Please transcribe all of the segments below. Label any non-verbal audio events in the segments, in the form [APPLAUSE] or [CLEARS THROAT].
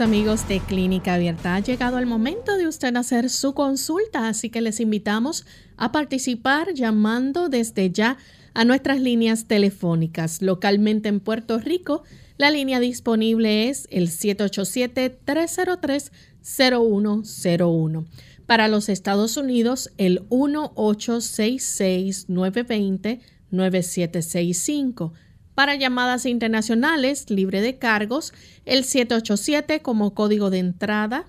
Amigos de Clínica Abierta. Ha llegado el momento de usted hacer su consulta, así que les invitamos a participar llamando desde ya a nuestras líneas telefónicas. Localmente en Puerto Rico, la línea disponible es el 787-303-0101. Para los Estados Unidos, el 1866-920-9765 para llamadas internacionales, libre de cargos, el 787 como código de entrada.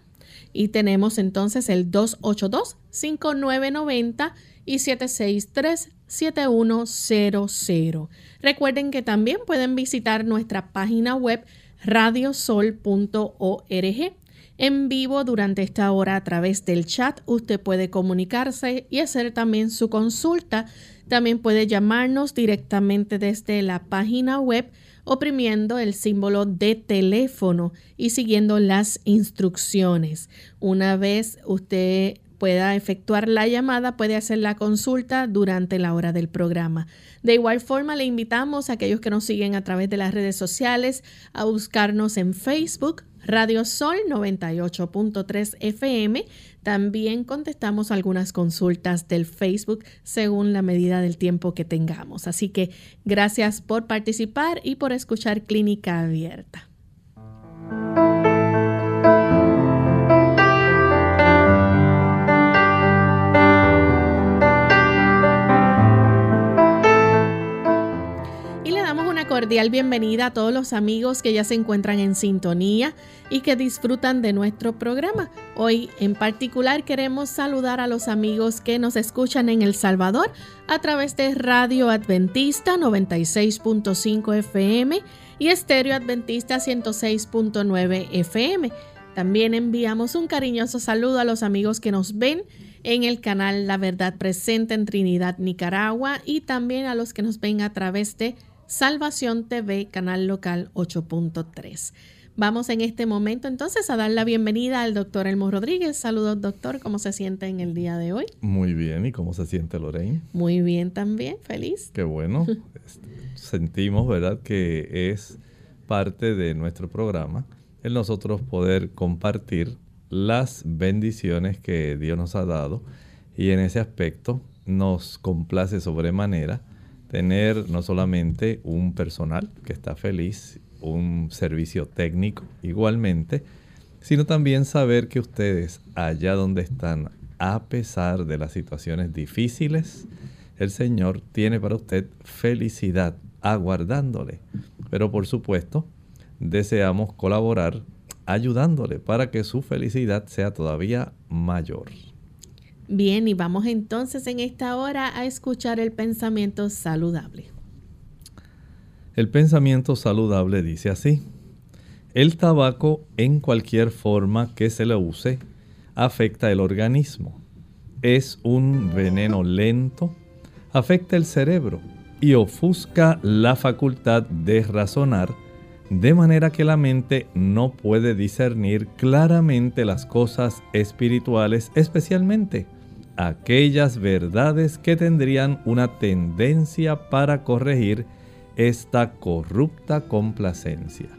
Y tenemos entonces el 282-5990 y 763-7100. Recuerden que también pueden visitar nuestra página web radiosol.org. En vivo durante esta hora a través del chat usted puede comunicarse y hacer también su consulta también puede llamarnos directamente desde la página web oprimiendo el símbolo de teléfono y siguiendo las instrucciones. Una vez usted pueda efectuar la llamada, puede hacer la consulta durante la hora del programa. De igual forma, le invitamos a aquellos que nos siguen a través de las redes sociales a buscarnos en Facebook, Radio Sol 98.3 FM. También contestamos algunas consultas del Facebook según la medida del tiempo que tengamos. Así que gracias por participar y por escuchar Clínica Abierta. Cordial bienvenida a todos los amigos que ya se encuentran en sintonía y que disfrutan de nuestro programa. Hoy en particular queremos saludar a los amigos que nos escuchan en El Salvador a través de Radio Adventista 96.5 FM y Estéreo Adventista 106.9 FM. También enviamos un cariñoso saludo a los amigos que nos ven en el canal La Verdad Presente en Trinidad, Nicaragua y también a los que nos ven a través de Salvación TV, canal local 8.3. Vamos en este momento entonces a dar la bienvenida al doctor Elmo Rodríguez. Saludos doctor, ¿cómo se siente en el día de hoy? Muy bien, ¿y cómo se siente Lorraine? Muy bien también, feliz. Qué bueno. [LAUGHS] Sentimos, ¿verdad?, que es parte de nuestro programa el nosotros poder compartir las bendiciones que Dios nos ha dado y en ese aspecto nos complace sobremanera tener no solamente un personal que está feliz, un servicio técnico igualmente, sino también saber que ustedes allá donde están, a pesar de las situaciones difíciles, el Señor tiene para usted felicidad aguardándole. Pero por supuesto, deseamos colaborar ayudándole para que su felicidad sea todavía mayor. Bien, y vamos entonces en esta hora a escuchar el pensamiento saludable. El pensamiento saludable dice así, el tabaco en cualquier forma que se le use afecta el organismo. Es un veneno lento, afecta el cerebro y ofusca la facultad de razonar, de manera que la mente no puede discernir claramente las cosas espirituales, especialmente aquellas verdades que tendrían una tendencia para corregir esta corrupta complacencia.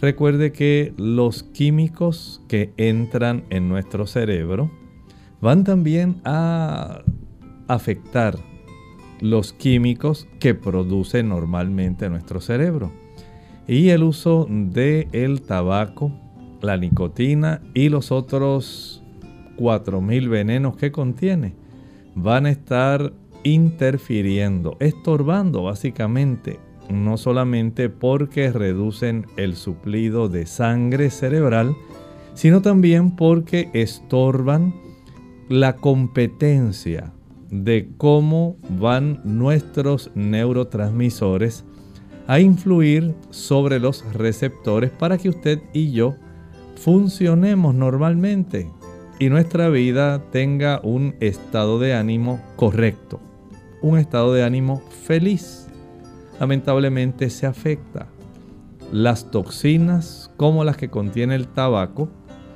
Recuerde que los químicos que entran en nuestro cerebro van también a afectar los químicos que produce normalmente nuestro cerebro. Y el uso de el tabaco, la nicotina y los otros 4000 venenos que contiene van a estar interfiriendo, estorbando básicamente, no solamente porque reducen el suplido de sangre cerebral, sino también porque estorban la competencia de cómo van nuestros neurotransmisores a influir sobre los receptores para que usted y yo funcionemos normalmente y nuestra vida tenga un estado de ánimo correcto, un estado de ánimo feliz. Lamentablemente se afecta. Las toxinas como las que contiene el tabaco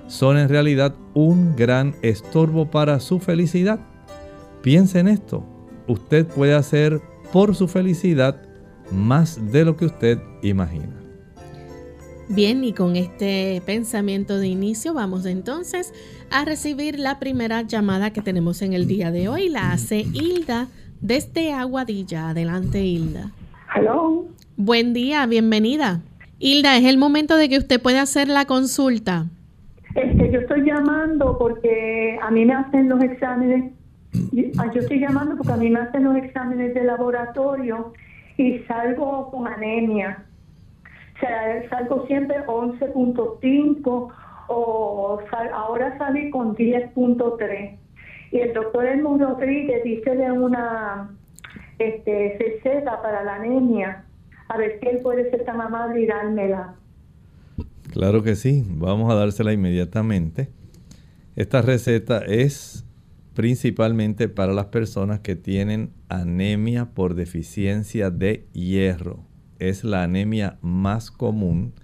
son en realidad un gran estorbo para su felicidad. Piense en esto. Usted puede hacer por su felicidad más de lo que usted imagina. Bien, y con este pensamiento de inicio vamos entonces a recibir la primera llamada que tenemos en el día de hoy. La hace Hilda desde Aguadilla. Adelante, Hilda. Hello. Buen día, bienvenida. Hilda, es el momento de que usted pueda hacer la consulta. Este, yo estoy llamando porque a mí me hacen los exámenes. Ah, yo estoy llamando porque a mí me hacen los exámenes de laboratorio y salgo con anemia. Sea, salgo siempre 11.5 o ahora salí con 10.3. Y el doctor Edmund Rodríguez dice de una este, receta para la anemia. A ver si él puede ser tan amable y dármela. Claro que sí, vamos a dársela inmediatamente. Esta receta es principalmente para las personas que tienen anemia por deficiencia de hierro. Es la anemia más común,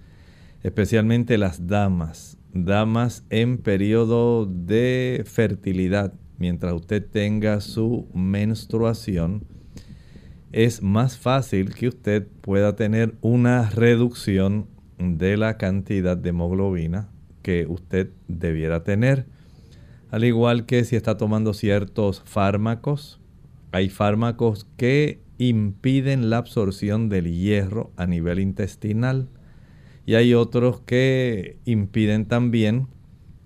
especialmente las damas, damas en periodo de fertilidad, mientras usted tenga su menstruación, es más fácil que usted pueda tener una reducción de la cantidad de hemoglobina que usted debiera tener. Al igual que si está tomando ciertos fármacos, hay fármacos que impiden la absorción del hierro a nivel intestinal y hay otros que impiden también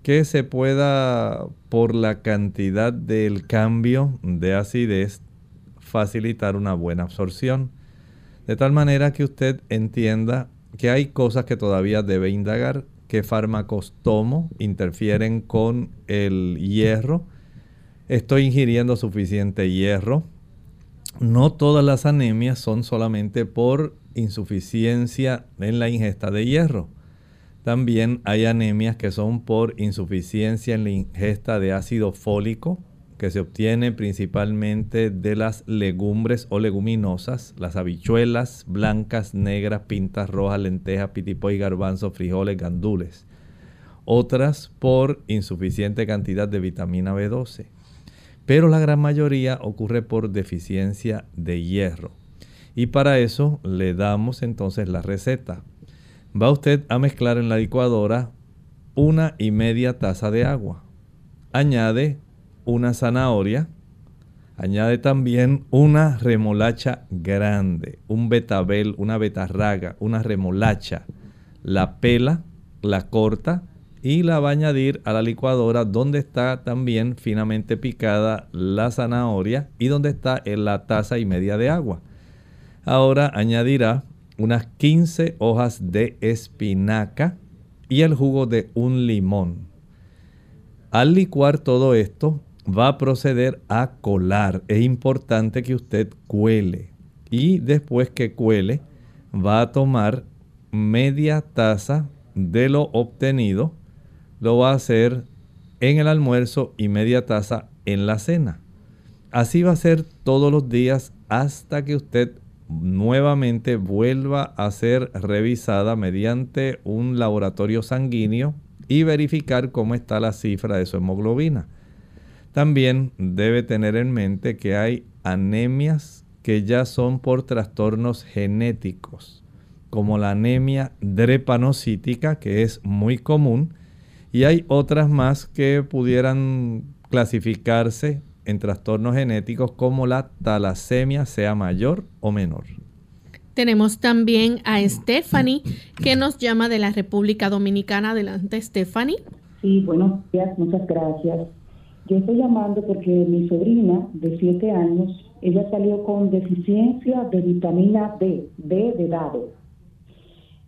que se pueda, por la cantidad del cambio de acidez, facilitar una buena absorción. De tal manera que usted entienda que hay cosas que todavía debe indagar, qué fármacos tomo, interfieren con el hierro, estoy ingiriendo suficiente hierro. No todas las anemias son solamente por insuficiencia en la ingesta de hierro. También hay anemias que son por insuficiencia en la ingesta de ácido fólico, que se obtiene principalmente de las legumbres o leguminosas, las habichuelas blancas, negras, pintas rojas, lentejas, pitipoy, garbanzos, frijoles, gandules. Otras por insuficiente cantidad de vitamina B12. Pero la gran mayoría ocurre por deficiencia de hierro. Y para eso le damos entonces la receta. Va usted a mezclar en la licuadora una y media taza de agua. Añade una zanahoria. Añade también una remolacha grande, un betabel, una betarraga, una remolacha. La pela, la corta y la va a añadir a la licuadora donde está también finamente picada la zanahoria y donde está en la taza y media de agua. Ahora añadirá unas 15 hojas de espinaca y el jugo de un limón. Al licuar todo esto, va a proceder a colar. Es importante que usted cuele. Y después que cuele, va a tomar media taza de lo obtenido. Lo va a hacer en el almuerzo y media taza en la cena. Así va a ser todos los días hasta que usted nuevamente vuelva a ser revisada mediante un laboratorio sanguíneo y verificar cómo está la cifra de su hemoglobina. También debe tener en mente que hay anemias que ya son por trastornos genéticos, como la anemia drepanocítica, que es muy común, y hay otras más que pudieran clasificarse en trastornos genéticos como la talasemia, sea mayor o menor. Tenemos también a Stephanie, que nos llama de la República Dominicana. Adelante, Stephanie. Sí, buenos días, muchas gracias. Yo estoy llamando porque mi sobrina de 7 años, ella salió con deficiencia de vitamina D, D de dado.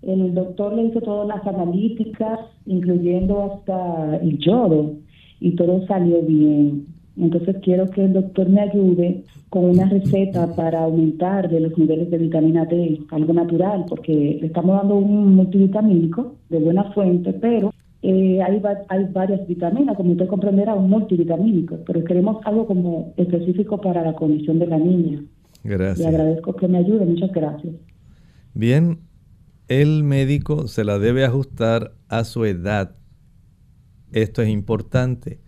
El doctor le hizo todas las analíticas, incluyendo hasta el yodo, y todo salió bien. Entonces quiero que el doctor me ayude con una receta para aumentar de los niveles de vitamina D, algo natural, porque le estamos dando un multivitamínico de buena fuente, pero eh, hay, hay varias vitaminas, como usted comprenderá, un multivitamínico, pero queremos algo como específico para la condición de la niña. Gracias. Le agradezco que me ayude, muchas gracias. Bien, el médico se la debe ajustar a su edad. Esto es importante.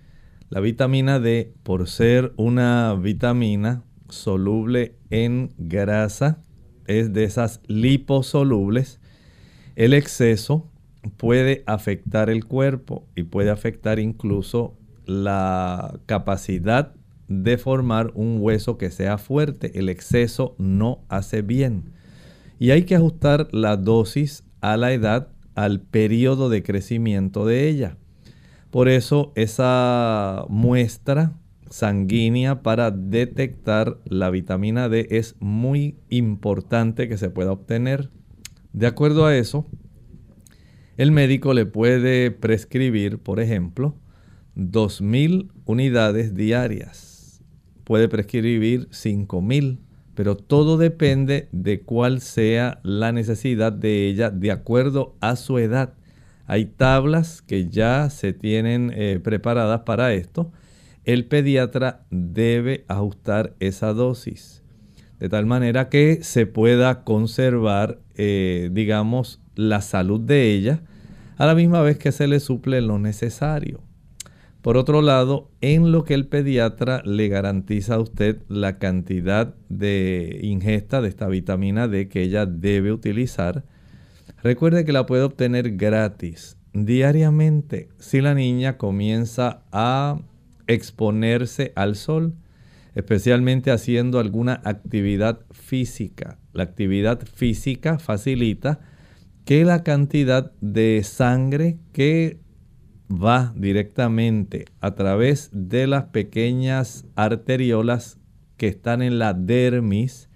La vitamina D, por ser una vitamina soluble en grasa, es de esas liposolubles, el exceso puede afectar el cuerpo y puede afectar incluso la capacidad de formar un hueso que sea fuerte. El exceso no hace bien. Y hay que ajustar la dosis a la edad, al periodo de crecimiento de ella. Por eso esa muestra sanguínea para detectar la vitamina D es muy importante que se pueda obtener. De acuerdo a eso, el médico le puede prescribir, por ejemplo, 2.000 unidades diarias. Puede prescribir 5.000, pero todo depende de cuál sea la necesidad de ella de acuerdo a su edad. Hay tablas que ya se tienen eh, preparadas para esto. El pediatra debe ajustar esa dosis de tal manera que se pueda conservar, eh, digamos, la salud de ella a la misma vez que se le suple lo necesario. Por otro lado, en lo que el pediatra le garantiza a usted la cantidad de ingesta de esta vitamina D que ella debe utilizar, Recuerde que la puede obtener gratis diariamente si la niña comienza a exponerse al sol, especialmente haciendo alguna actividad física. La actividad física facilita que la cantidad de sangre que va directamente a través de las pequeñas arteriolas que están en la dermis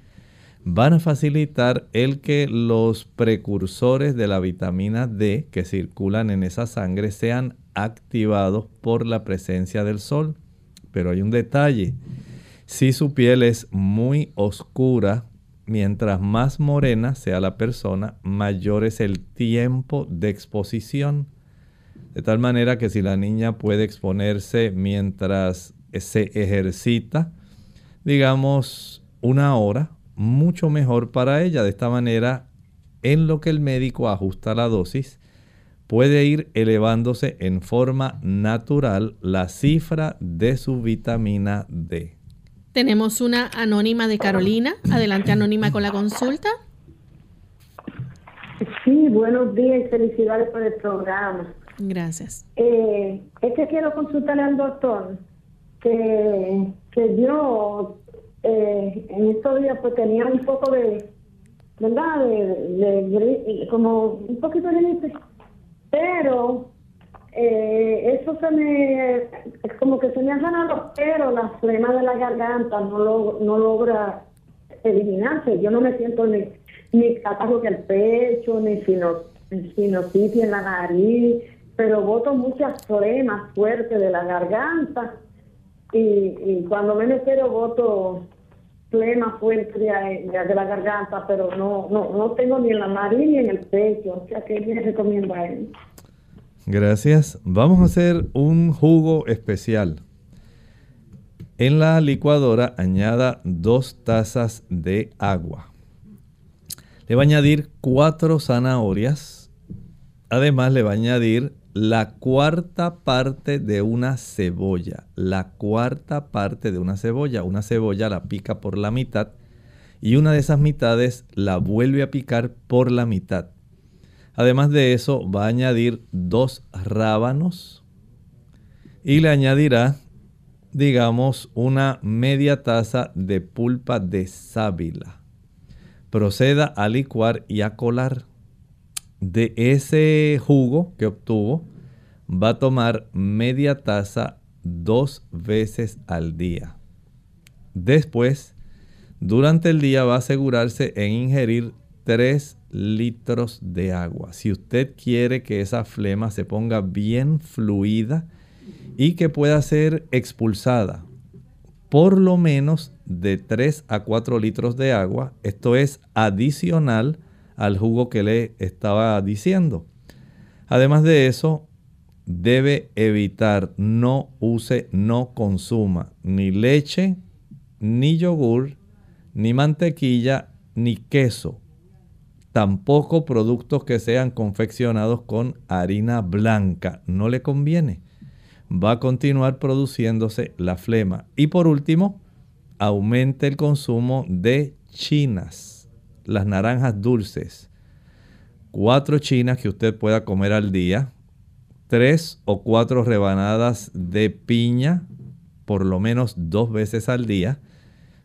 van a facilitar el que los precursores de la vitamina D que circulan en esa sangre sean activados por la presencia del sol. Pero hay un detalle. Si su piel es muy oscura, mientras más morena sea la persona, mayor es el tiempo de exposición. De tal manera que si la niña puede exponerse mientras se ejercita, digamos una hora, mucho mejor para ella. De esta manera, en lo que el médico ajusta la dosis, puede ir elevándose en forma natural la cifra de su vitamina D. Tenemos una anónima de Carolina. Adelante, anónima, con la consulta. Sí, buenos días y felicidades por el programa. Gracias. Eh, es que quiero consultarle al doctor que, que yo eh, en estos días pues tenía un poco de, ¿verdad? De, como un poquito de gripe, pero eh, eso se me, como que se me han ganado pero la flema de la garganta no, lo, no logra eliminarse. Yo no me siento ni, ni catarro que el pecho, ni sinusitis en la nariz, pero boto muchas flemas fuertes de la garganta y, cuando me espero voto plena fuerte de, de, la garganta, pero no, no, no tengo ni en la nariz ni en el pecho, o sea que le recomiendo a él. Gracias. Vamos a hacer un jugo especial. En la licuadora añada dos tazas de agua. Le va a añadir cuatro zanahorias. Además le va a añadir la cuarta parte de una cebolla. La cuarta parte de una cebolla. Una cebolla la pica por la mitad y una de esas mitades la vuelve a picar por la mitad. Además de eso va a añadir dos rábanos y le añadirá, digamos, una media taza de pulpa de sábila. Proceda a licuar y a colar. De ese jugo que obtuvo, va a tomar media taza dos veces al día. Después, durante el día va a asegurarse en ingerir 3 litros de agua. Si usted quiere que esa flema se ponga bien fluida y que pueda ser expulsada por lo menos de 3 a 4 litros de agua, esto es adicional al jugo que le estaba diciendo. Además de eso, debe evitar, no use, no consuma ni leche, ni yogur, ni mantequilla, ni queso. Tampoco productos que sean confeccionados con harina blanca. No le conviene. Va a continuar produciéndose la flema. Y por último, aumente el consumo de chinas. Las naranjas dulces. Cuatro chinas que usted pueda comer al día tres o cuatro rebanadas de piña por lo menos dos veces al día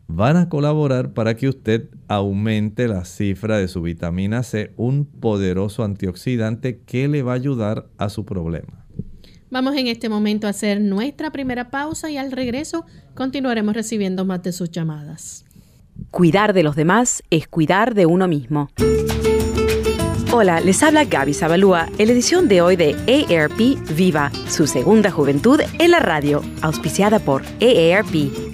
van a colaborar para que usted aumente la cifra de su vitamina C, un poderoso antioxidante que le va a ayudar a su problema. Vamos en este momento a hacer nuestra primera pausa y al regreso continuaremos recibiendo más de sus llamadas. Cuidar de los demás es cuidar de uno mismo. Hola, les habla Gaby Zabalúa en la edición de hoy de AARP Viva, su segunda juventud en la radio, auspiciada por AARP.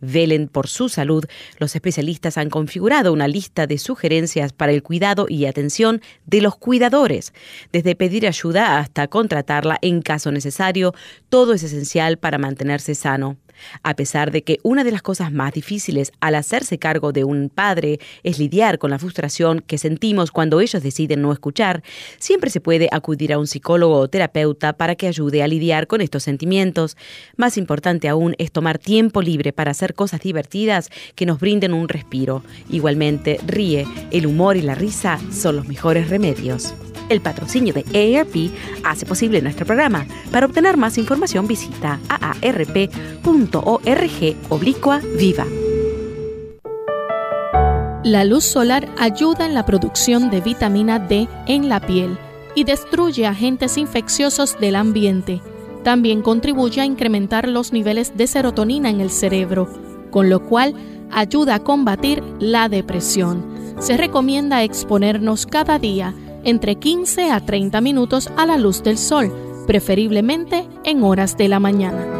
velen por su salud, los especialistas han configurado una lista de sugerencias para el cuidado y atención de los cuidadores. Desde pedir ayuda hasta contratarla en caso necesario, todo es esencial para mantenerse sano. A pesar de que una de las cosas más difíciles al hacerse cargo de un padre es lidiar con la frustración que sentimos cuando ellos deciden no escuchar, siempre se puede acudir a un psicólogo o terapeuta para que ayude a lidiar con estos sentimientos. Más importante aún es tomar tiempo libre para hacer cosas divertidas que nos brinden un respiro. Igualmente, ríe, el humor y la risa son los mejores remedios. El patrocinio de AARP hace posible nuestro programa. Para obtener más información visita aarp.org oblicua viva. La luz solar ayuda en la producción de vitamina D en la piel y destruye agentes infecciosos del ambiente. También contribuye a incrementar los niveles de serotonina en el cerebro, con lo cual ayuda a combatir la depresión. Se recomienda exponernos cada día entre 15 a 30 minutos a la luz del sol, preferiblemente en horas de la mañana.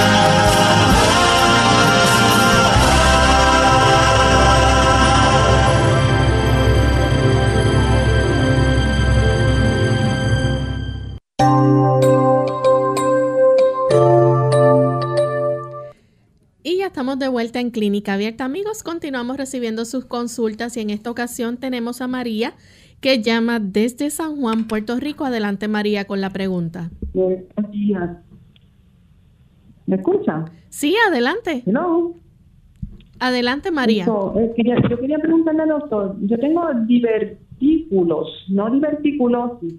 Estamos de vuelta en Clínica Abierta. Amigos, continuamos recibiendo sus consultas y en esta ocasión tenemos a María que llama desde San Juan, Puerto Rico. Adelante, María, con la pregunta. Buenos días. ¿Me escucha? Sí, adelante. No. Adelante, María. Eh, yo quería preguntarle al doctor, yo tengo divertículos, no diverticulosis,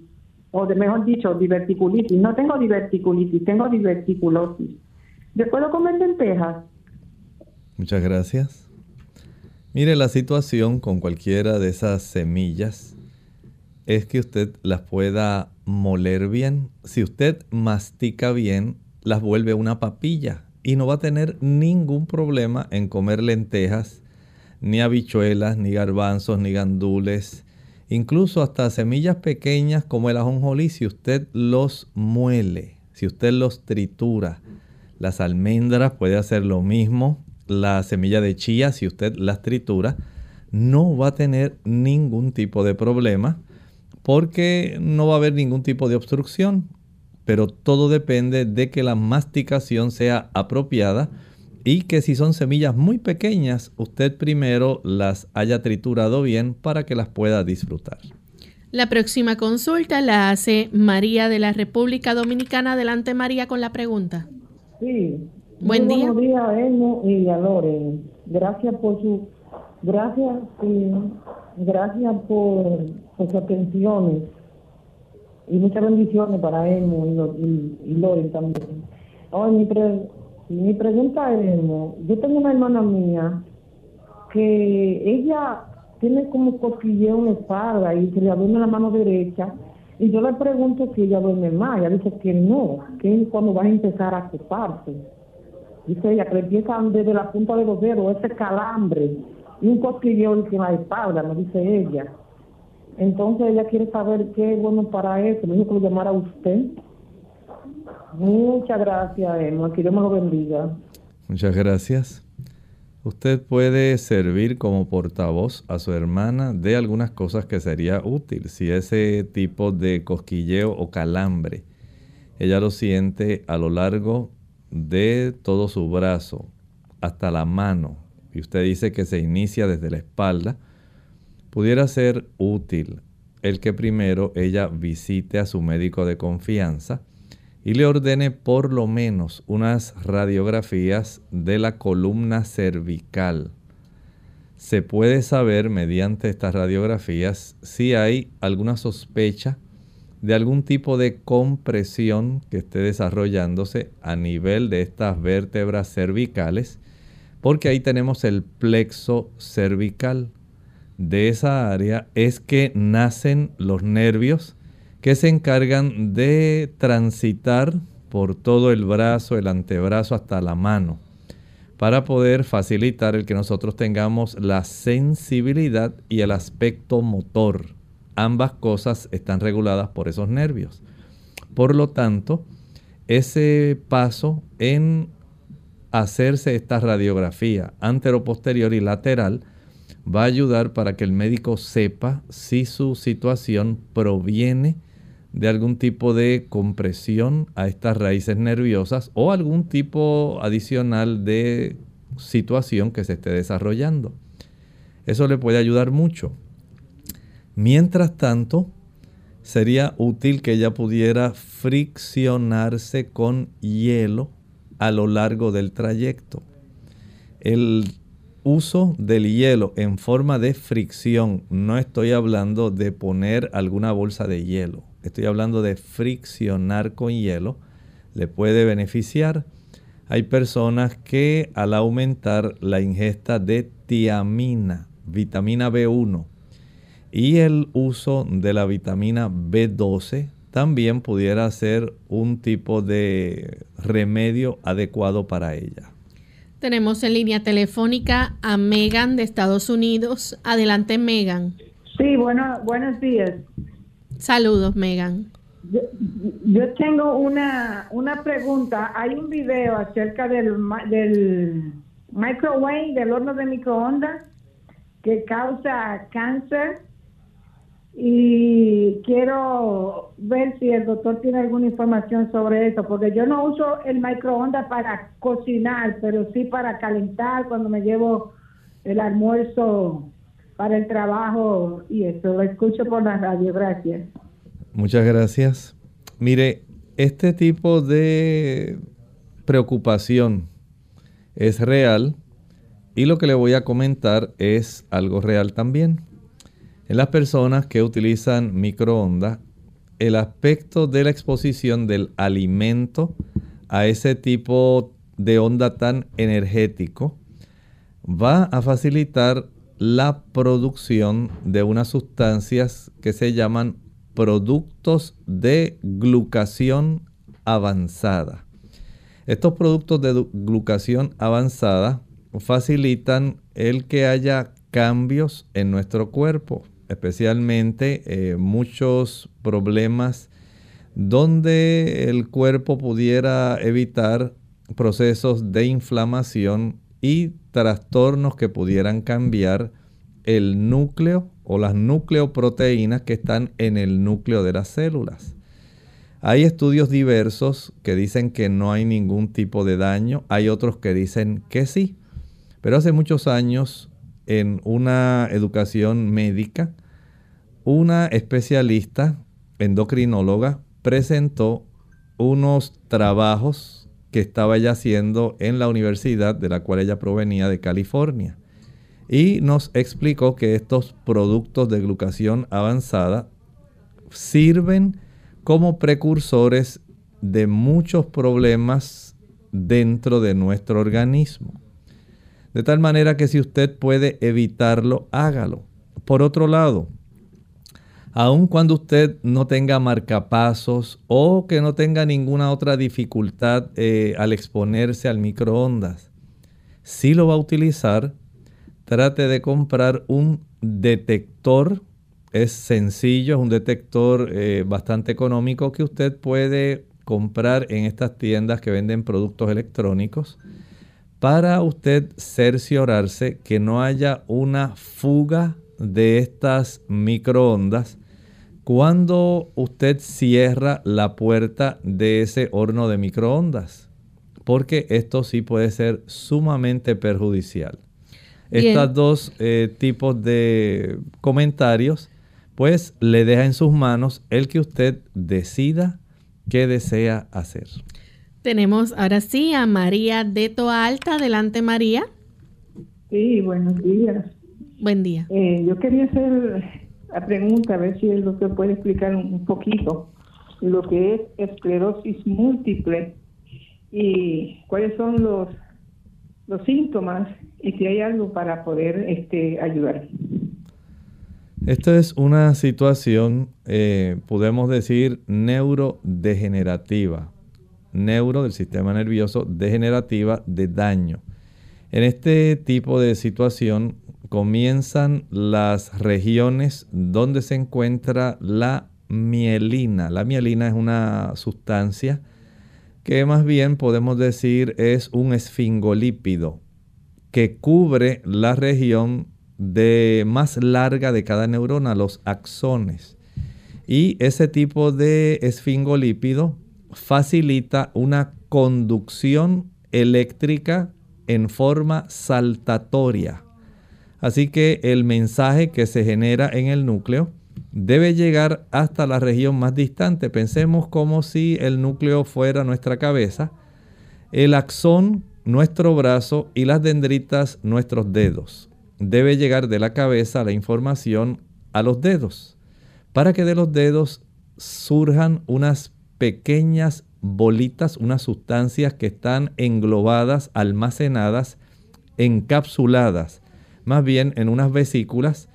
o de, mejor dicho, diverticulitis. No tengo diverticulitis, tengo diverticulosis. ¿Yo puedo comer lentejas? Muchas gracias. Mire, la situación con cualquiera de esas semillas es que usted las pueda moler bien. Si usted mastica bien, las vuelve una papilla y no va a tener ningún problema en comer lentejas, ni habichuelas, ni garbanzos, ni gandules, incluso hasta semillas pequeñas como el ajonjolí, si usted los muele, si usted los tritura. Las almendras puede hacer lo mismo, la semilla de chía, si usted las tritura, no va a tener ningún tipo de problema porque no va a haber ningún tipo de obstrucción. Pero todo depende de que la masticación sea apropiada y que si son semillas muy pequeñas, usted primero las haya triturado bien para que las pueda disfrutar. La próxima consulta la hace María de la República Dominicana. Adelante María con la pregunta. Sí, Buen día. Buenos días, Elmo y a Loren. Gracias por su, gracias, gracias por, sus atenciones y muchas bendiciones para Elmo y, y, Loren también. mi, mi pregunta es, Elmo, yo tengo una hermana mía que ella tiene como cosquilleo en la espalda y se le duerme la mano derecha y yo le pregunto si ella duerme más, ella dice que no, que es cuando va a empezar a ocuparse. Dice ella que empiezan desde la punta de los dedos, ese calambre y un cosquilleo en la espalda, me dice ella. Entonces ella quiere saber qué es bueno para eso. Me dijo que lo llamara a usted. Muchas gracias, Emma. Que Dios me lo bendiga. Muchas gracias. Usted puede servir como portavoz a su hermana de algunas cosas que sería útil. Si ese tipo de cosquilleo o calambre ella lo siente a lo largo de todo su brazo hasta la mano, y usted dice que se inicia desde la espalda, pudiera ser útil el que primero ella visite a su médico de confianza y le ordene por lo menos unas radiografías de la columna cervical. Se puede saber mediante estas radiografías si hay alguna sospecha de algún tipo de compresión que esté desarrollándose a nivel de estas vértebras cervicales, porque ahí tenemos el plexo cervical. De esa área es que nacen los nervios que se encargan de transitar por todo el brazo, el antebrazo hasta la mano, para poder facilitar el que nosotros tengamos la sensibilidad y el aspecto motor ambas cosas están reguladas por esos nervios. Por lo tanto, ese paso en hacerse esta radiografía anteroposterior y lateral va a ayudar para que el médico sepa si su situación proviene de algún tipo de compresión a estas raíces nerviosas o algún tipo adicional de situación que se esté desarrollando. Eso le puede ayudar mucho. Mientras tanto, sería útil que ella pudiera friccionarse con hielo a lo largo del trayecto. El uso del hielo en forma de fricción, no estoy hablando de poner alguna bolsa de hielo, estoy hablando de friccionar con hielo, le puede beneficiar. Hay personas que al aumentar la ingesta de tiamina, vitamina B1, y el uso de la vitamina B12 también pudiera ser un tipo de remedio adecuado para ella. Tenemos en línea telefónica a Megan de Estados Unidos. Adelante, Megan. Sí, bueno, buenos días. Saludos, Megan. Yo, tengo una, una pregunta. Hay un video acerca del, del microwave, del horno de microondas, que causa cáncer y quiero ver si el doctor tiene alguna información sobre eso, porque yo no uso el microondas para cocinar, pero sí para calentar cuando me llevo el almuerzo para el trabajo y eso. Lo escucho por la radio. Gracias. Muchas gracias. Mire, este tipo de preocupación es real y lo que le voy a comentar es algo real también. En las personas que utilizan microondas, el aspecto de la exposición del alimento a ese tipo de onda tan energético va a facilitar la producción de unas sustancias que se llaman productos de glucación avanzada. Estos productos de glucación avanzada facilitan el que haya cambios en nuestro cuerpo, especialmente eh, muchos problemas donde el cuerpo pudiera evitar procesos de inflamación y trastornos que pudieran cambiar el núcleo o las nucleoproteínas que están en el núcleo de las células. Hay estudios diversos que dicen que no hay ningún tipo de daño, hay otros que dicen que sí. Pero hace muchos años, en una educación médica, una especialista endocrinóloga presentó unos trabajos que estaba ella haciendo en la universidad de la cual ella provenía de California y nos explicó que estos productos de glucación avanzada sirven como precursores de muchos problemas dentro de nuestro organismo. De tal manera que si usted puede evitarlo, hágalo. Por otro lado, aun cuando usted no tenga marcapasos o que no tenga ninguna otra dificultad eh, al exponerse al microondas, si lo va a utilizar, trate de comprar un detector. Es sencillo, es un detector eh, bastante económico que usted puede comprar en estas tiendas que venden productos electrónicos para usted cerciorarse que no haya una fuga de estas microondas cuando usted cierra la puerta de ese horno de microondas, porque esto sí puede ser sumamente perjudicial. Estos dos eh, tipos de comentarios, pues le deja en sus manos el que usted decida qué desea hacer. Tenemos ahora sí a María de Toa Alta. Adelante, María. Sí, buenos días. Buen día. Eh, yo quería hacer pregunta, a ver si el doctor puede explicar un poquito lo que es esclerosis múltiple y cuáles son los los síntomas y si hay algo para poder este, ayudar. Esta es una situación, eh, podemos decir, neurodegenerativa, neuro del sistema nervioso degenerativa de daño. En este tipo de situación comienzan las regiones donde se encuentra la mielina. La mielina es una sustancia que más bien podemos decir es un esfingolípido que cubre la región de más larga de cada neurona, los axones. Y ese tipo de esfingolípido facilita una conducción eléctrica en forma saltatoria. Así que el mensaje que se genera en el núcleo debe llegar hasta la región más distante. Pensemos como si el núcleo fuera nuestra cabeza, el axón nuestro brazo y las dendritas nuestros dedos. Debe llegar de la cabeza la información a los dedos, para que de los dedos surjan unas pequeñas bolitas, unas sustancias que están englobadas, almacenadas, encapsuladas, más bien en unas vesículas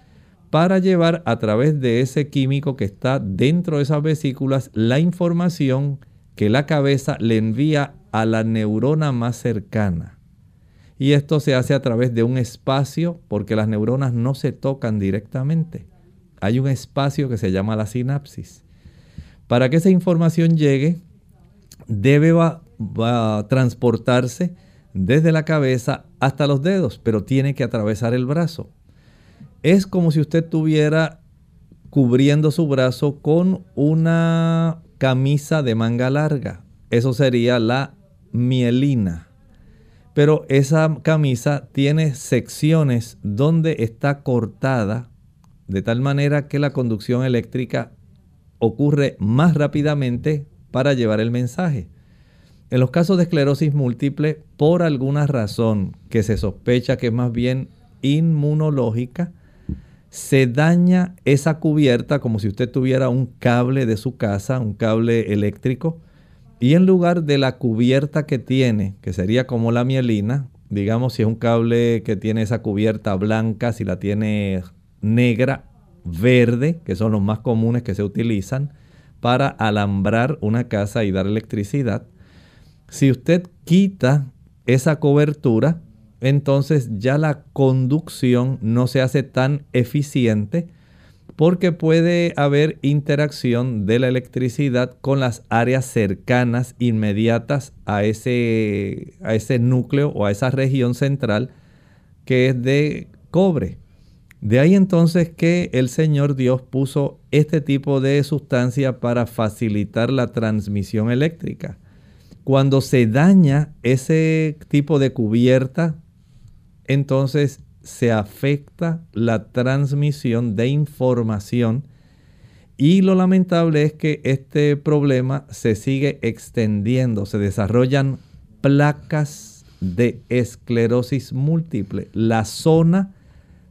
para llevar a través de ese químico que está dentro de esas vesículas la información que la cabeza le envía a la neurona más cercana. Y esto se hace a través de un espacio porque las neuronas no se tocan directamente. Hay un espacio que se llama la sinapsis. Para que esa información llegue, debe transportarse desde la cabeza hasta los dedos, pero tiene que atravesar el brazo es como si usted tuviera cubriendo su brazo con una camisa de manga larga. Eso sería la mielina. Pero esa camisa tiene secciones donde está cortada de tal manera que la conducción eléctrica ocurre más rápidamente para llevar el mensaje. En los casos de esclerosis múltiple, por alguna razón que se sospecha que es más bien inmunológica, se daña esa cubierta como si usted tuviera un cable de su casa, un cable eléctrico, y en lugar de la cubierta que tiene, que sería como la mielina, digamos si es un cable que tiene esa cubierta blanca, si la tiene negra, verde, que son los más comunes que se utilizan para alambrar una casa y dar electricidad, si usted quita esa cobertura, entonces ya la conducción no se hace tan eficiente porque puede haber interacción de la electricidad con las áreas cercanas, inmediatas a ese, a ese núcleo o a esa región central que es de cobre. De ahí entonces que el Señor Dios puso este tipo de sustancia para facilitar la transmisión eléctrica. Cuando se daña ese tipo de cubierta, entonces se afecta la transmisión de información y lo lamentable es que este problema se sigue extendiendo, se desarrollan placas de esclerosis múltiple. La zona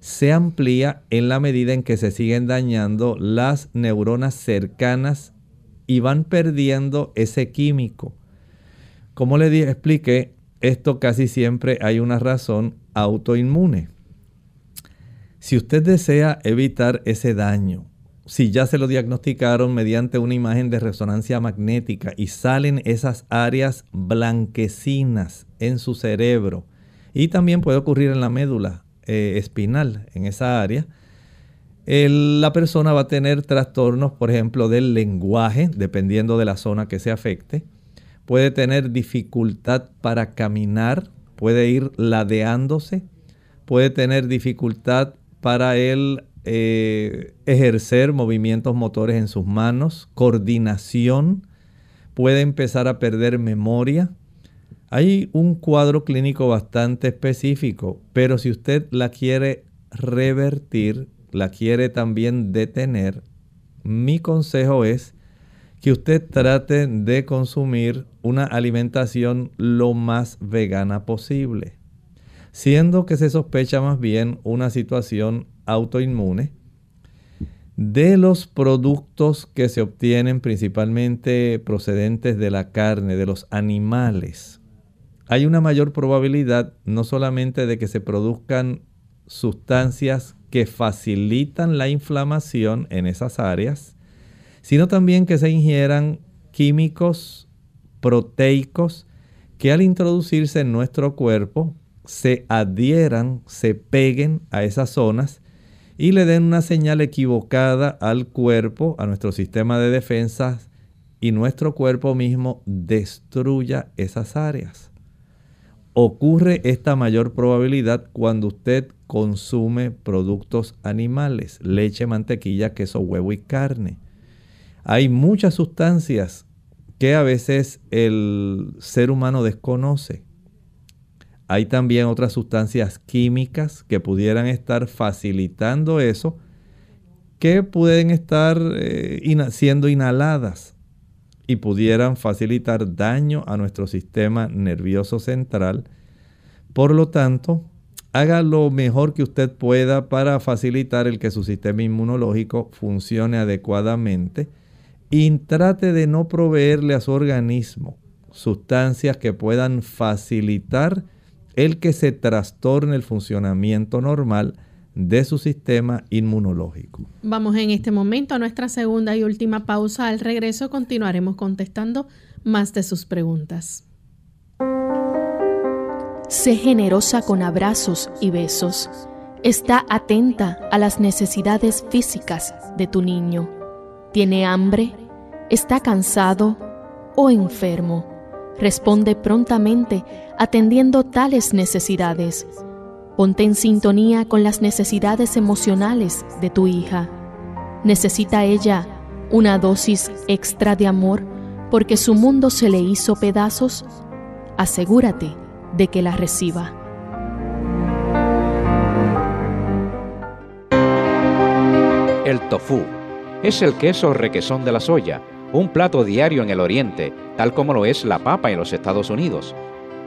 se amplía en la medida en que se siguen dañando las neuronas cercanas y van perdiendo ese químico. Como le expliqué, esto casi siempre hay una razón autoinmune. Si usted desea evitar ese daño, si ya se lo diagnosticaron mediante una imagen de resonancia magnética y salen esas áreas blanquecinas en su cerebro, y también puede ocurrir en la médula, eh, espinal en esa área, la persona va a tener trastornos, por ejemplo, del lenguaje, dependiendo de la zona que se afecte. Puede tener dificultad para caminar, puede ir ladeándose, puede tener dificultad para eh, ejercer movimientos motores en sus manos, coordinación, puede empezar a perder memoria, hay un cuadro clínico bastante específico, pero si usted la quiere revertir, la quiere también detener, mi consejo es que usted trate de consumir una alimentación lo más vegana posible, siendo que se sospecha más bien una situación autoinmune. De los productos que se obtienen principalmente procedentes de la carne, de los animales, hay una mayor probabilidad no solamente de que se produzcan sustancias que facilitan la inflamación en esas áreas, sino también que se ingieran químicos proteicos que al introducirse en nuestro cuerpo se adhieran, se peguen a esas zonas y le den una señal equivocada al cuerpo, a nuestro sistema de defensa y nuestro cuerpo mismo destruya esas áreas ocurre esta mayor probabilidad cuando usted consume productos animales, leche, mantequilla, queso, huevo y carne. Hay muchas sustancias que a veces el ser humano desconoce. Hay también otras sustancias químicas que pudieran estar facilitando eso, que pueden estar eh, siendo inhaladas y pudieran facilitar daño a nuestro sistema nervioso central. Por lo tanto, haga lo mejor que usted pueda para facilitar el que su sistema inmunológico funcione adecuadamente y trate de no proveerle a su organismo sustancias que puedan facilitar el que se trastorne el funcionamiento normal de su sistema inmunológico. Vamos en este momento a nuestra segunda y última pausa. Al regreso continuaremos contestando más de sus preguntas. Sé generosa con abrazos y besos. Está atenta a las necesidades físicas de tu niño. ¿Tiene hambre? ¿Está cansado o enfermo? Responde prontamente atendiendo tales necesidades Ponte en sintonía con las necesidades emocionales de tu hija. ¿Necesita ella una dosis extra de amor porque su mundo se le hizo pedazos? Asegúrate de que la reciba. El tofu es el queso requesón de la soya, un plato diario en el Oriente, tal como lo es la papa en los Estados Unidos.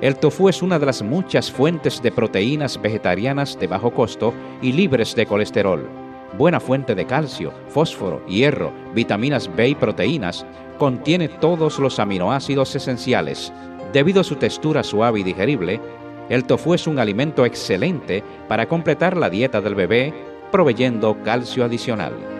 El tofu es una de las muchas fuentes de proteínas vegetarianas de bajo costo y libres de colesterol. Buena fuente de calcio, fósforo, hierro, vitaminas B y proteínas, contiene todos los aminoácidos esenciales. Debido a su textura suave y digerible, el tofu es un alimento excelente para completar la dieta del bebé, proveyendo calcio adicional.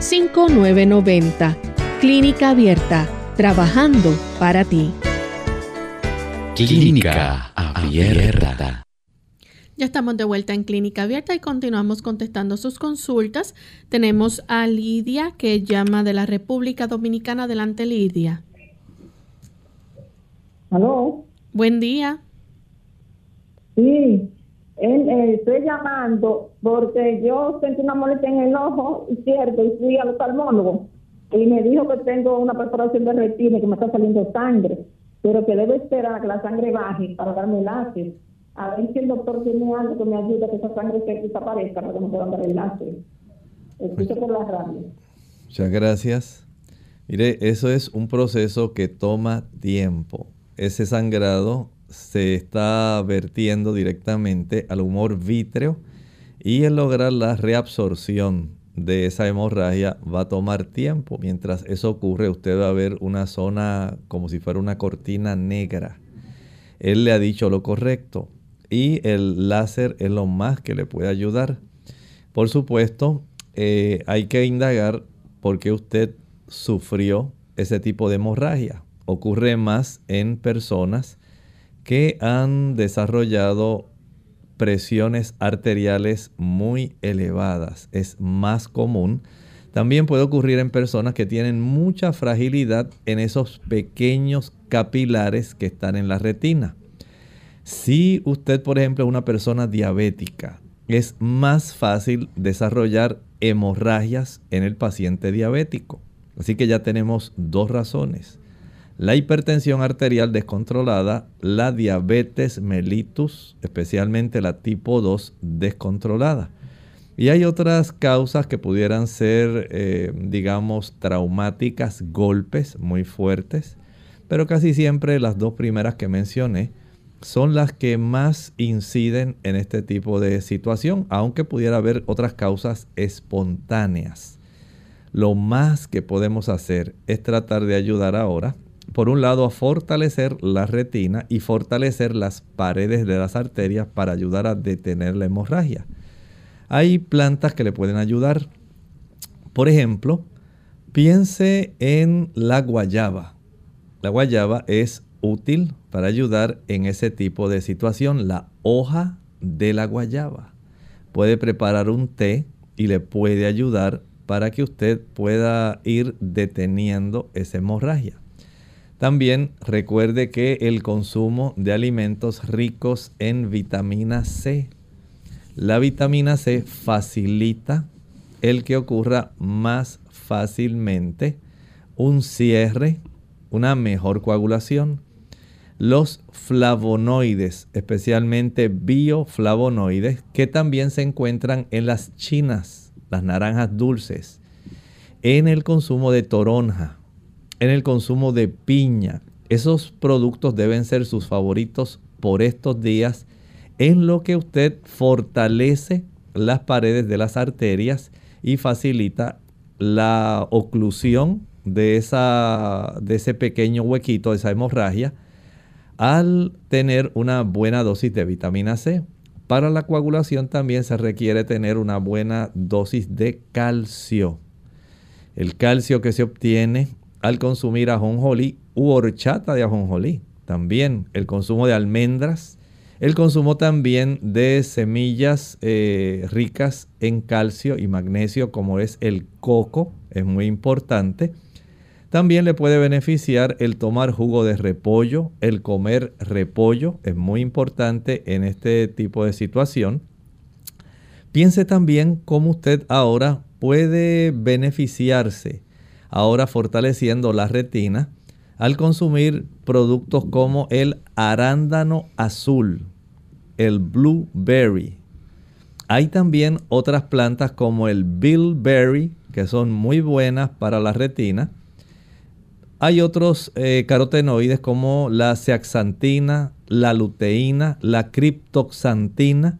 787-282-5990. Clínica Abierta, trabajando para ti. Clínica Abierta. Ya estamos de vuelta en Clínica Abierta y continuamos contestando sus consultas. Tenemos a Lidia que llama de la República Dominicana. Adelante, Lidia. ¿Aló? Buen día. Sí, eh, estoy llamando porque yo sentí una molestia en el ojo izquierdo y fui al oftalmólogo y me dijo que tengo una perforación de retina y que me está saliendo sangre, pero que debo esperar a que la sangre baje para darme láser. A ver si el doctor tiene algo que me ayude a que esa sangre se desaparezca para que me puedan dar el láser. Escucho por la radio. Muchas gracias. Mire, eso es un proceso que toma tiempo. Ese sangrado se está vertiendo directamente al humor vítreo y el lograr la reabsorción de esa hemorragia va a tomar tiempo. Mientras eso ocurre, usted va a ver una zona como si fuera una cortina negra. Él le ha dicho lo correcto y el láser es lo más que le puede ayudar. Por supuesto, eh, hay que indagar por qué usted sufrió ese tipo de hemorragia. Ocurre más en personas que han desarrollado presiones arteriales muy elevadas. Es más común. También puede ocurrir en personas que tienen mucha fragilidad en esos pequeños capilares que están en la retina. Si usted, por ejemplo, es una persona diabética, es más fácil desarrollar hemorragias en el paciente diabético. Así que ya tenemos dos razones la hipertensión arterial descontrolada, la diabetes mellitus, especialmente la tipo 2 descontrolada. Y hay otras causas que pudieran ser, eh, digamos, traumáticas, golpes muy fuertes, pero casi siempre las dos primeras que mencioné son las que más inciden en este tipo de situación, aunque pudiera haber otras causas espontáneas. Lo más que podemos hacer es tratar de ayudar ahora por un lado, a fortalecer la retina y fortalecer las paredes de las arterias para ayudar a detener la hemorragia. Hay plantas que le pueden ayudar. Por ejemplo, piense en la guayaba. La guayaba es útil para ayudar en ese tipo de situación. La hoja de la guayaba. Puede preparar un té y le puede ayudar para que usted pueda ir deteniendo esa hemorragia. También recuerde que el consumo de alimentos ricos en vitamina C. La vitamina C facilita el que ocurra más fácilmente un cierre, una mejor coagulación. Los flavonoides, especialmente bioflavonoides, que también se encuentran en las chinas, las naranjas dulces, en el consumo de toronja, en el consumo de piña. Esos productos deben ser sus favoritos por estos días en lo que usted fortalece las paredes de las arterias y facilita la oclusión de, esa, de ese pequeño huequito, de esa hemorragia, al tener una buena dosis de vitamina C. para la coagulación también se requiere tener una buena dosis de calcio. El calcio que se obtiene al consumir ajonjolí u horchata de ajonjolí. También el consumo de almendras, el consumo también de semillas eh, ricas en calcio y magnesio como es el coco, es muy importante. También le puede beneficiar el tomar jugo de repollo, el comer repollo, es muy importante en este tipo de situación. Piense también cómo usted ahora puede beneficiarse, ahora fortaleciendo la retina, al consumir productos como el arándano azul, el blueberry. Hay también otras plantas como el bilberry, que son muy buenas para la retina hay otros eh, carotenoides como la zeaxantina, la luteína, la criptoxantina,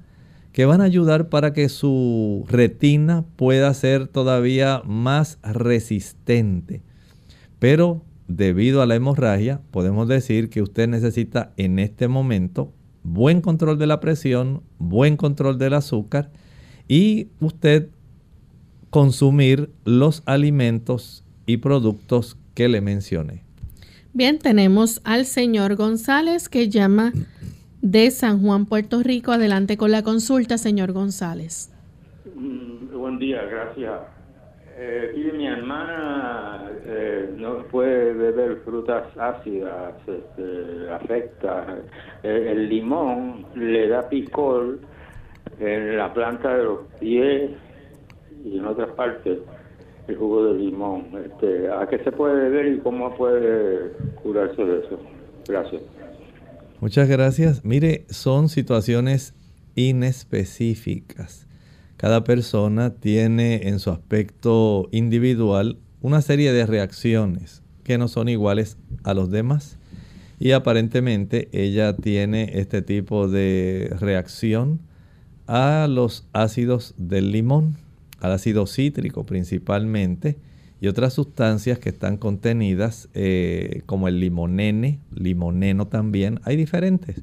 que van a ayudar para que su retina pueda ser todavía más resistente. Pero debido a la hemorragia, podemos decir que usted necesita en este momento buen control de la presión, buen control del azúcar y usted consumir los alimentos y productos que le mencioné. Bien, tenemos al señor González que llama de San Juan, Puerto Rico. Adelante con la consulta, señor González. Mm, buen día, gracias. Eh, mi hermana eh, no puede beber frutas ácidas, este, afecta. Eh, el limón le da picor en la planta de los pies y en otras partes el jugo de limón. Este, ¿A qué se puede beber y cómo puede curarse de eso? Gracias. Muchas gracias. Mire, son situaciones inespecíficas. Cada persona tiene en su aspecto individual una serie de reacciones que no son iguales a los demás. Y aparentemente ella tiene este tipo de reacción a los ácidos del limón al ácido cítrico principalmente y otras sustancias que están contenidas eh, como el limonene, limoneno también, hay diferentes.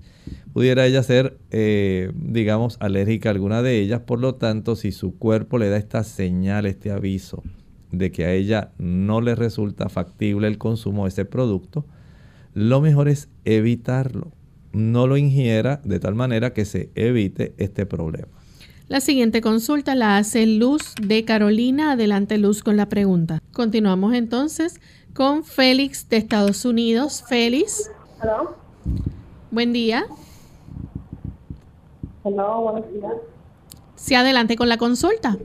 Pudiera ella ser, eh, digamos, alérgica a alguna de ellas, por lo tanto, si su cuerpo le da esta señal, este aviso de que a ella no le resulta factible el consumo de ese producto, lo mejor es evitarlo. No lo ingiera de tal manera que se evite este problema. La siguiente consulta la hace Luz de Carolina. Adelante Luz con la pregunta. Continuamos entonces con Félix de Estados Unidos. Félix. Hola. Buen día. Hola, buenos días. Sí, adelante con la consulta.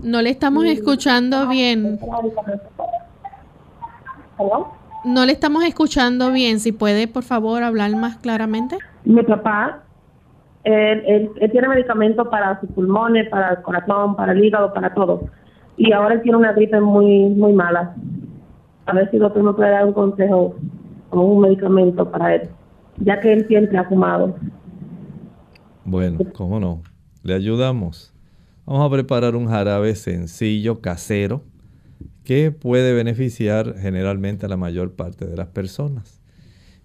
No le estamos escuchando bien. ¿Hola? No le estamos escuchando bien. Si puede, por favor, hablar más claramente. Mi papá él, tiene medicamentos para sus pulmones, para el corazón, para el hígado, para todo. Y ahora él tiene una gripe muy muy mala. A ver si el doctor me puede dar un consejo o un medicamento para él, ya que él siempre ha fumado. Bueno, cómo no. Le ayudamos. Vamos a preparar un jarabe sencillo, casero, que puede beneficiar generalmente a la mayor parte de las personas.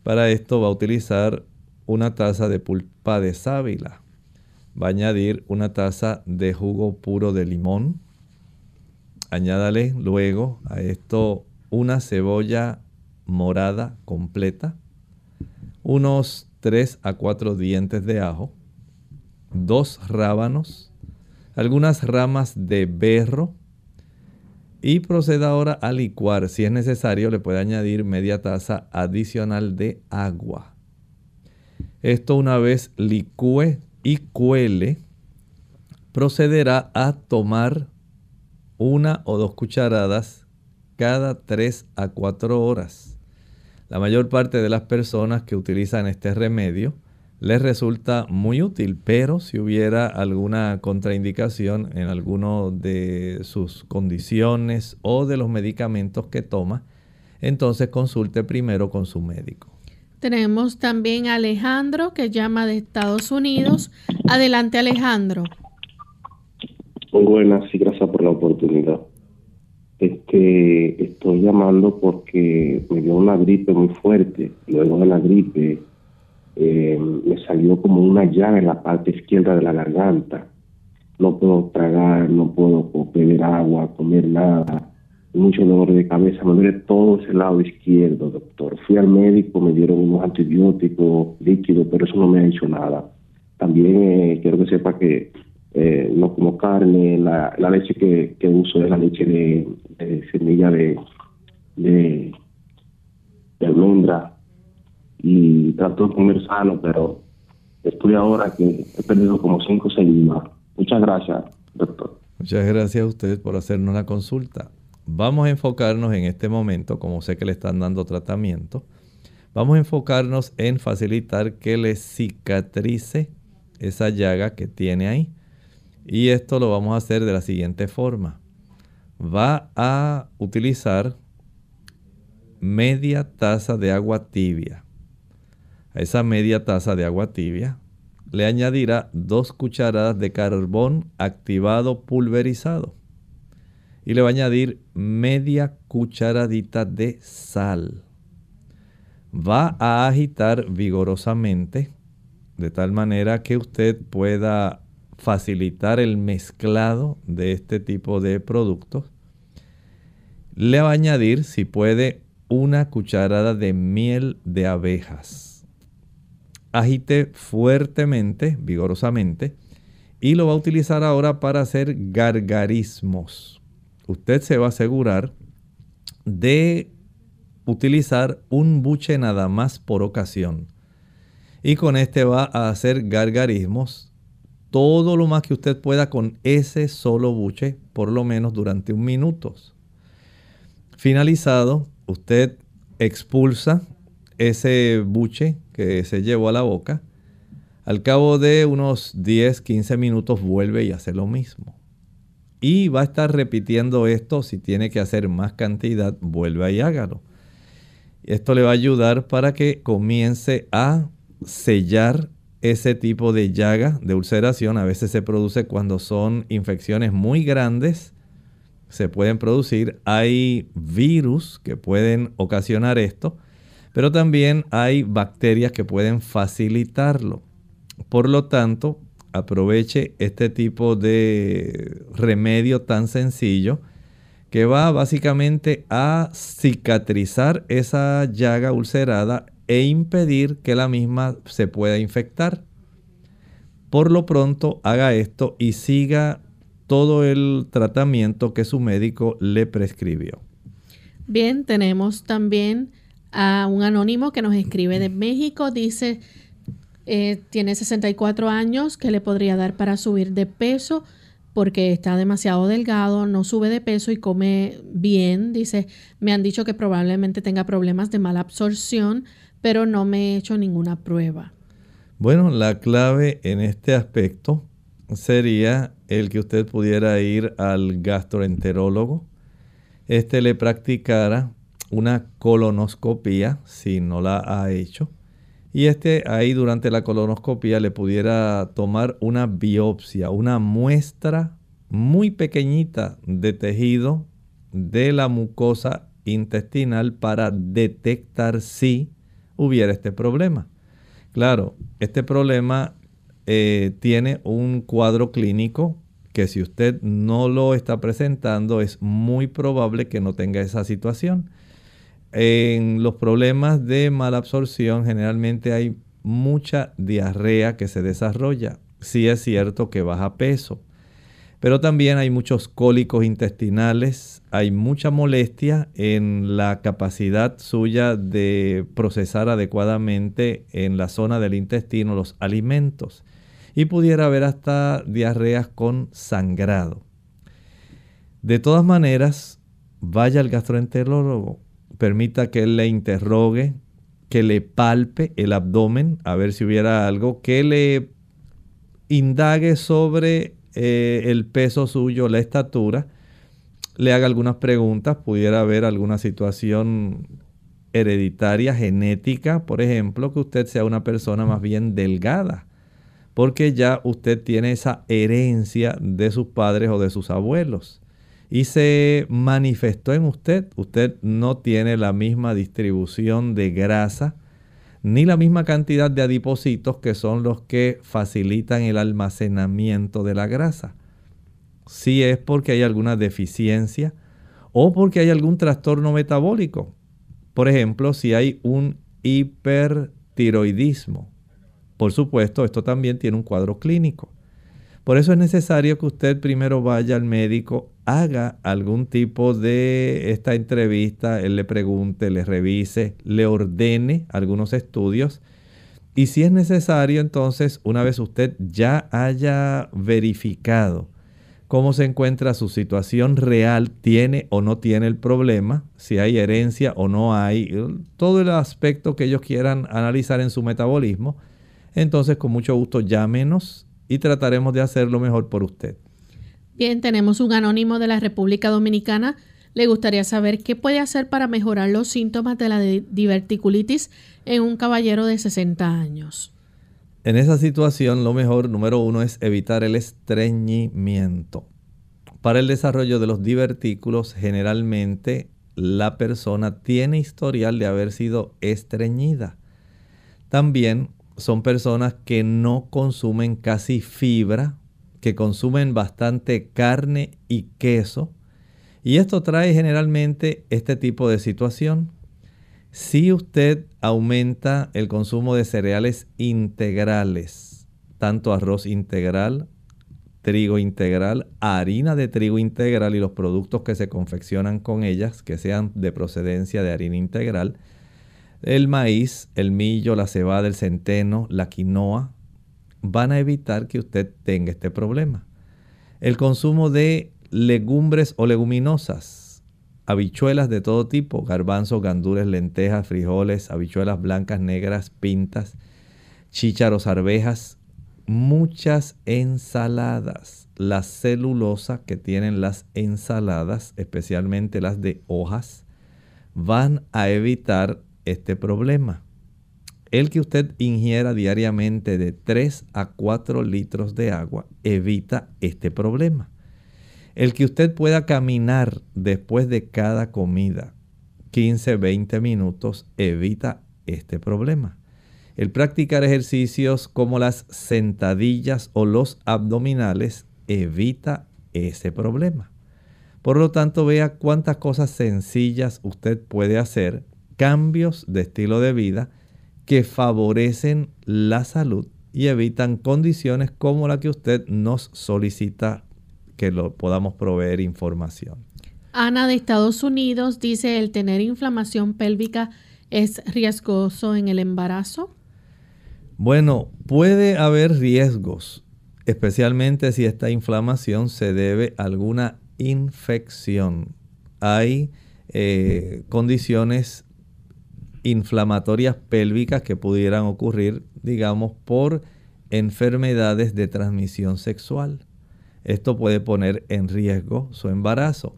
Para esto va a utilizar una taza de pulpa de sábila. Va a añadir una taza de jugo puro de limón. Añádale luego a esto una cebolla morada completa, unos 3 a 4 dientes de ajo, dos rábanos, algunas ramas de berro y proceda ahora a licuar. Si es necesario, le puede añadir media taza adicional de agua. Esto una vez licúe y cuele, procederá a tomar una o dos cucharadas cada 3 a 4 horas. La mayor parte de las personas que utilizan este remedio les resulta muy útil, pero si hubiera alguna contraindicación en alguno de sus condiciones o de los medicamentos que toma, entonces consulte primero con su médico. Tenemos también a Alejandro que llama de Estados Unidos. Adelante Alejandro. Muy buenas y gracias por la oportunidad. Este, estoy llamando porque me dio una gripe muy fuerte. Luego de la gripe eh, me salió como una llaga en la parte izquierda de la garganta. No puedo tragar, no puedo beber agua, comer nada. Mucho dolor de cabeza, me duele todo ese lado izquierdo, doctor. Fui al médico, me dieron unos antibióticos líquidos, pero eso no me ha hecho nada. También eh, quiero que sepa que eh, no como carne, la, leche que, uso es la leche de, semilla de, de, almendra y trato de comer sano, pero estoy ahora que he perdido como 5 o 6 Muchas gracias, doctor. Muchas gracias a usted por hacernos la consulta. Vamos a enfocarnos en este momento, como sé que le están dando tratamiento, vamos a enfocarnos en facilitar que le cicatrice esa llaga que tiene ahí. Y esto lo vamos a hacer de la siguiente forma. Va a utilizar media taza de agua tibia. A esa media taza de agua tibia le añadirá dos cucharadas de carbón activado pulverizado. Y le va a añadir media cucharadita de sal. Va a agitar vigorosamente de tal manera que usted pueda facilitar el mezclado de este tipo de productos. Le va a añadir, si puede, una cucharada de miel de abejas. Agite fuertemente, vigorosamente, y lo va a utilizar ahora para hacer gargarismos. Usted se va a asegurar de utilizar un buche nada más por ocasión. Y con este va a hacer gargarismos todo lo más que usted pueda con ese solo buche, por lo menos durante un minuto. Finalizado, usted expulsa ese buche que se llevó a la boca. Al cabo de unos 10, 15 minutos vuelve y hace lo mismo. Y va a estar repitiendo esto. Si tiene que hacer más cantidad, vuelve y hágalo. Esto le va a ayudar para que comience a sellar ese tipo de llaga de ulceración a veces se produce cuando son infecciones muy grandes. Se pueden producir, hay virus que pueden ocasionar esto, pero también hay bacterias que pueden facilitarlo. Por lo tanto, aproveche este tipo de remedio tan sencillo que va básicamente a cicatrizar esa llaga ulcerada e impedir que la misma se pueda infectar. Por lo pronto haga esto y siga todo el tratamiento que su médico le prescribió. Bien, tenemos también a un anónimo que nos escribe de [CLEARS THROAT] México. Dice, eh, tiene 64 años, que le podría dar para subir de peso? porque está demasiado delgado, no sube de peso y come bien. Dice, me han dicho que probablemente tenga problemas de mala absorción, pero no me he hecho ninguna prueba. Bueno, la clave en este aspecto sería el que usted pudiera ir al gastroenterólogo. Este le practicara una colonoscopía si no la ha hecho. Y este ahí durante la colonoscopía le pudiera tomar una biopsia, una muestra muy pequeñita de tejido de la mucosa intestinal para detectar si hubiera este problema. Claro, este problema eh, tiene un cuadro clínico que si usted no lo está presentando es muy probable que no tenga esa situación. En los problemas de mala absorción generalmente hay mucha diarrea que se desarrolla. Sí es cierto que baja peso, pero también hay muchos cólicos intestinales, hay mucha molestia en la capacidad suya de procesar adecuadamente en la zona del intestino los alimentos. Y pudiera haber hasta diarreas con sangrado. De todas maneras, vaya al gastroenterólogo, permita que él le interrogue, que le palpe el abdomen, a ver si hubiera algo, que le indague sobre eh, el peso suyo, la estatura, le haga algunas preguntas, pudiera haber alguna situación hereditaria, genética, por ejemplo, que usted sea una persona más bien delgada, porque ya usted tiene esa herencia de sus padres o de sus abuelos y se manifestó en usted. Usted no tiene la misma distribución de grasa ni la misma cantidad de adipocitos que son los que facilitan el almacenamiento de la grasa. Si es porque hay alguna deficiencia o porque hay algún trastorno metabólico. Por ejemplo, si hay un hipertiroidismo. Por supuesto, esto también tiene un cuadro clínico. Por eso es necesario que usted primero vaya al médico, haga algún tipo de esta entrevista, él le pregunte, le revise, le ordene algunos estudios. Y si es necesario, entonces, una vez usted ya haya verificado cómo se encuentra su situación real, tiene o no tiene el problema, si hay herencia o no hay, todo el aspecto que ellos quieran analizar en su metabolismo, entonces con mucho gusto llámenos y trataremos de hacer lo mejor por usted. Bien, tenemos un anónimo de la República Dominicana. Le gustaría saber qué puede hacer para mejorar los síntomas de la diverticulitis en un caballero de 60 años. En esa situación, lo mejor, número uno, es evitar el estreñimiento. Para el desarrollo de los divertículos, generalmente la persona tiene historial de haber sido estreñida. También son personas que no consumen casi fibra, que consumen bastante carne y queso. Y esto trae generalmente este tipo de situación. Si usted aumenta el consumo de cereales integrales, tanto arroz integral, trigo integral, harina de trigo integral y los productos que se confeccionan con ellas, que sean de procedencia de harina integral, el maíz, el millo, la cebada, el centeno, la quinoa, van a evitar que usted tenga este problema. El consumo de legumbres o leguminosas, habichuelas de todo tipo, garbanzos, gandules, lentejas, frijoles, habichuelas blancas, negras, pintas, chícharos, arvejas, muchas ensaladas. La celulosa que tienen las ensaladas, especialmente las de hojas, van a evitar este problema. El que usted ingiera diariamente de 3 a 4 litros de agua evita este problema. El que usted pueda caminar después de cada comida 15, 20 minutos evita este problema. El practicar ejercicios como las sentadillas o los abdominales evita ese problema. Por lo tanto, vea cuántas cosas sencillas usted puede hacer cambios de estilo de vida que favorecen la salud y evitan condiciones como la que usted nos solicita que lo podamos proveer información. Ana de Estados Unidos dice, ¿el tener inflamación pélvica es riesgoso en el embarazo? Bueno, puede haber riesgos, especialmente si esta inflamación se debe a alguna infección. Hay eh, condiciones inflamatorias pélvicas que pudieran ocurrir, digamos, por enfermedades de transmisión sexual. Esto puede poner en riesgo su embarazo.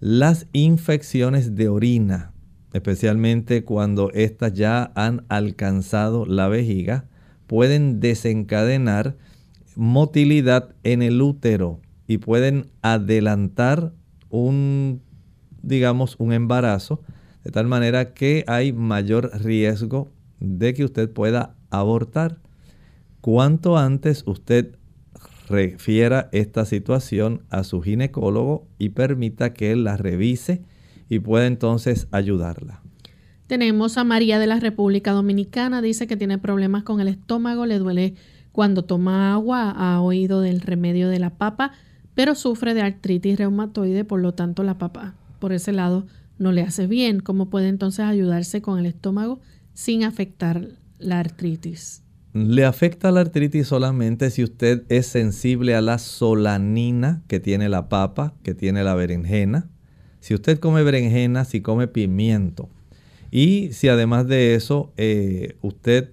Las infecciones de orina, especialmente cuando éstas ya han alcanzado la vejiga, pueden desencadenar motilidad en el útero y pueden adelantar un, digamos, un embarazo de tal manera que hay mayor riesgo de que usted pueda abortar. Cuanto antes usted refiera esta situación a su ginecólogo y permita que él la revise y pueda entonces ayudarla. Tenemos a María de la República Dominicana, dice que tiene problemas con el estómago, le duele cuando toma agua, ha oído del remedio de la papa, pero sufre de artritis reumatoide, por lo tanto la papa por ese lado no le hace bien. ¿Cómo puede entonces ayudarse con el estómago sin afectar la artritis? Le afecta la artritis solamente si usted es sensible a la solanina que tiene la papa, que tiene la berenjena. Si usted come berenjena, si come pimiento. Y si además de eso eh, usted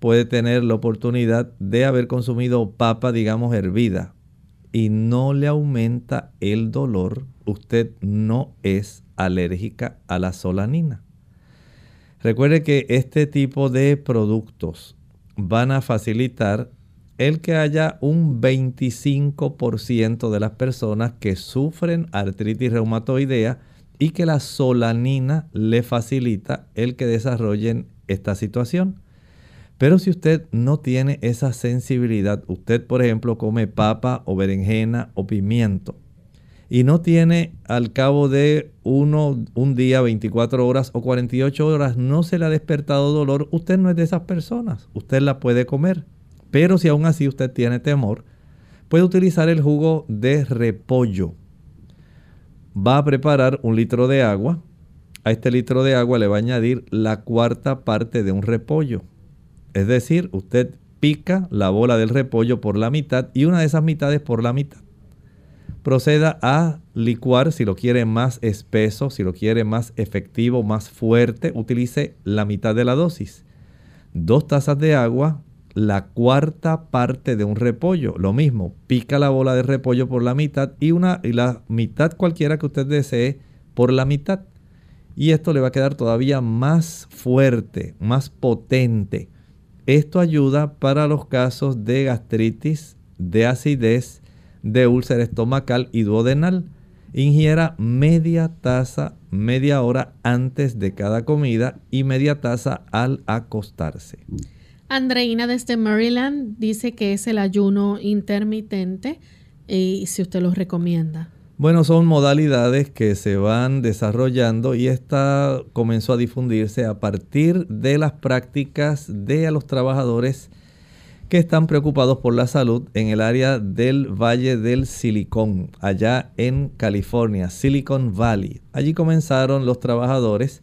puede tener la oportunidad de haber consumido papa, digamos, hervida, y no le aumenta el dolor, usted no es alérgica a la solanina. Recuerde que este tipo de productos van a facilitar el que haya un 25% de las personas que sufren artritis reumatoidea y que la solanina le facilita el que desarrollen esta situación. Pero si usted no tiene esa sensibilidad, usted por ejemplo come papa o berenjena o pimiento y no tiene al cabo de uno, un día, 24 horas o 48 horas, no se le ha despertado dolor, usted no es de esas personas, usted la puede comer. Pero si aún así usted tiene temor, puede utilizar el jugo de repollo. Va a preparar un litro de agua. A este litro de agua le va a añadir la cuarta parte de un repollo. Es decir, usted pica la bola del repollo por la mitad y una de esas mitades por la mitad proceda a licuar si lo quiere más espeso, si lo quiere más efectivo, más fuerte, utilice la mitad de la dosis. Dos tazas de agua, la cuarta parte de un repollo. Lo mismo, pica la bola de repollo por la mitad y, una, y la mitad cualquiera que usted desee por la mitad. Y esto le va a quedar todavía más fuerte, más potente. Esto ayuda para los casos de gastritis, de acidez, de úlcera estomacal y duodenal. Ingiera media taza media hora antes de cada comida y media taza al acostarse. Andreina desde Maryland dice que es el ayuno intermitente y si usted lo recomienda. Bueno, son modalidades que se van desarrollando y esta comenzó a difundirse a partir de las prácticas de los trabajadores que están preocupados por la salud en el área del Valle del Silicón, allá en California, Silicon Valley. Allí comenzaron los trabajadores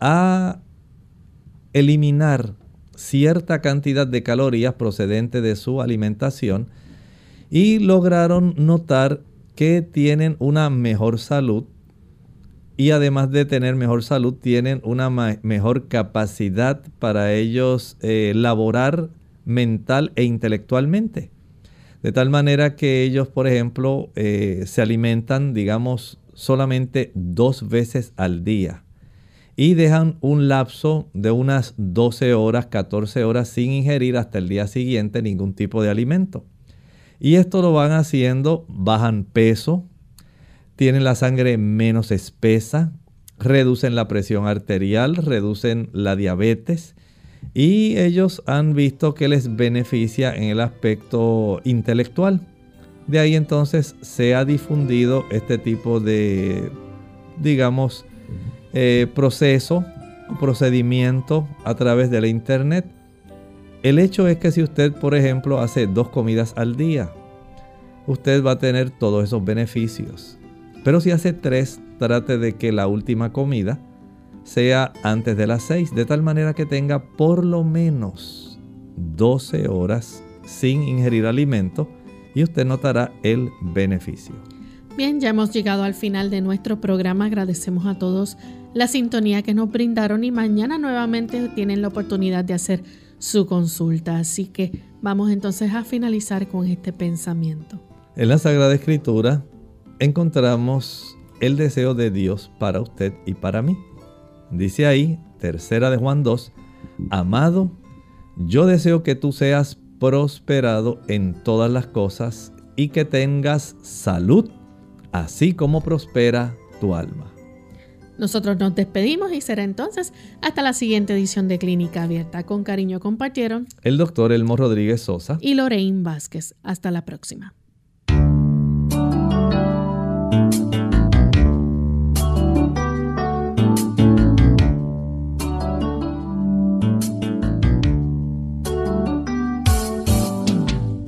a eliminar cierta cantidad de calorías procedentes de su alimentación y lograron notar que tienen una mejor salud y además de tener mejor salud tienen una mejor capacidad para ellos eh, laborar mental e intelectualmente. De tal manera que ellos, por ejemplo, eh, se alimentan, digamos, solamente dos veces al día y dejan un lapso de unas 12 horas, 14 horas sin ingerir hasta el día siguiente ningún tipo de alimento. Y esto lo van haciendo, bajan peso, tienen la sangre menos espesa, reducen la presión arterial, reducen la diabetes y ellos han visto que les beneficia en el aspecto intelectual. De ahí entonces se ha difundido este tipo de, digamos, eh, proceso, procedimiento a través de la internet. El hecho es que si usted, por ejemplo, hace dos comidas al día, usted va a tener todos esos beneficios. Pero si hace tres, trate de que la última comida sea antes de las 6, de tal manera que tenga por lo menos 12 horas sin ingerir alimento y usted notará el beneficio. Bien, ya hemos llegado al final de nuestro programa. Agradecemos a todos la sintonía que nos brindaron y mañana nuevamente tienen la oportunidad de hacer su consulta. Así que vamos entonces a finalizar con este pensamiento. En la Sagrada Escritura encontramos el deseo de Dios para usted y para mí. Dice ahí, tercera de Juan 2, amado, yo deseo que tú seas prosperado en todas las cosas y que tengas salud, así como prospera tu alma. Nosotros nos despedimos y será entonces hasta la siguiente edición de Clínica Abierta. Con cariño compartieron el doctor Elmo Rodríguez Sosa y Lorraine Vázquez. Hasta la próxima.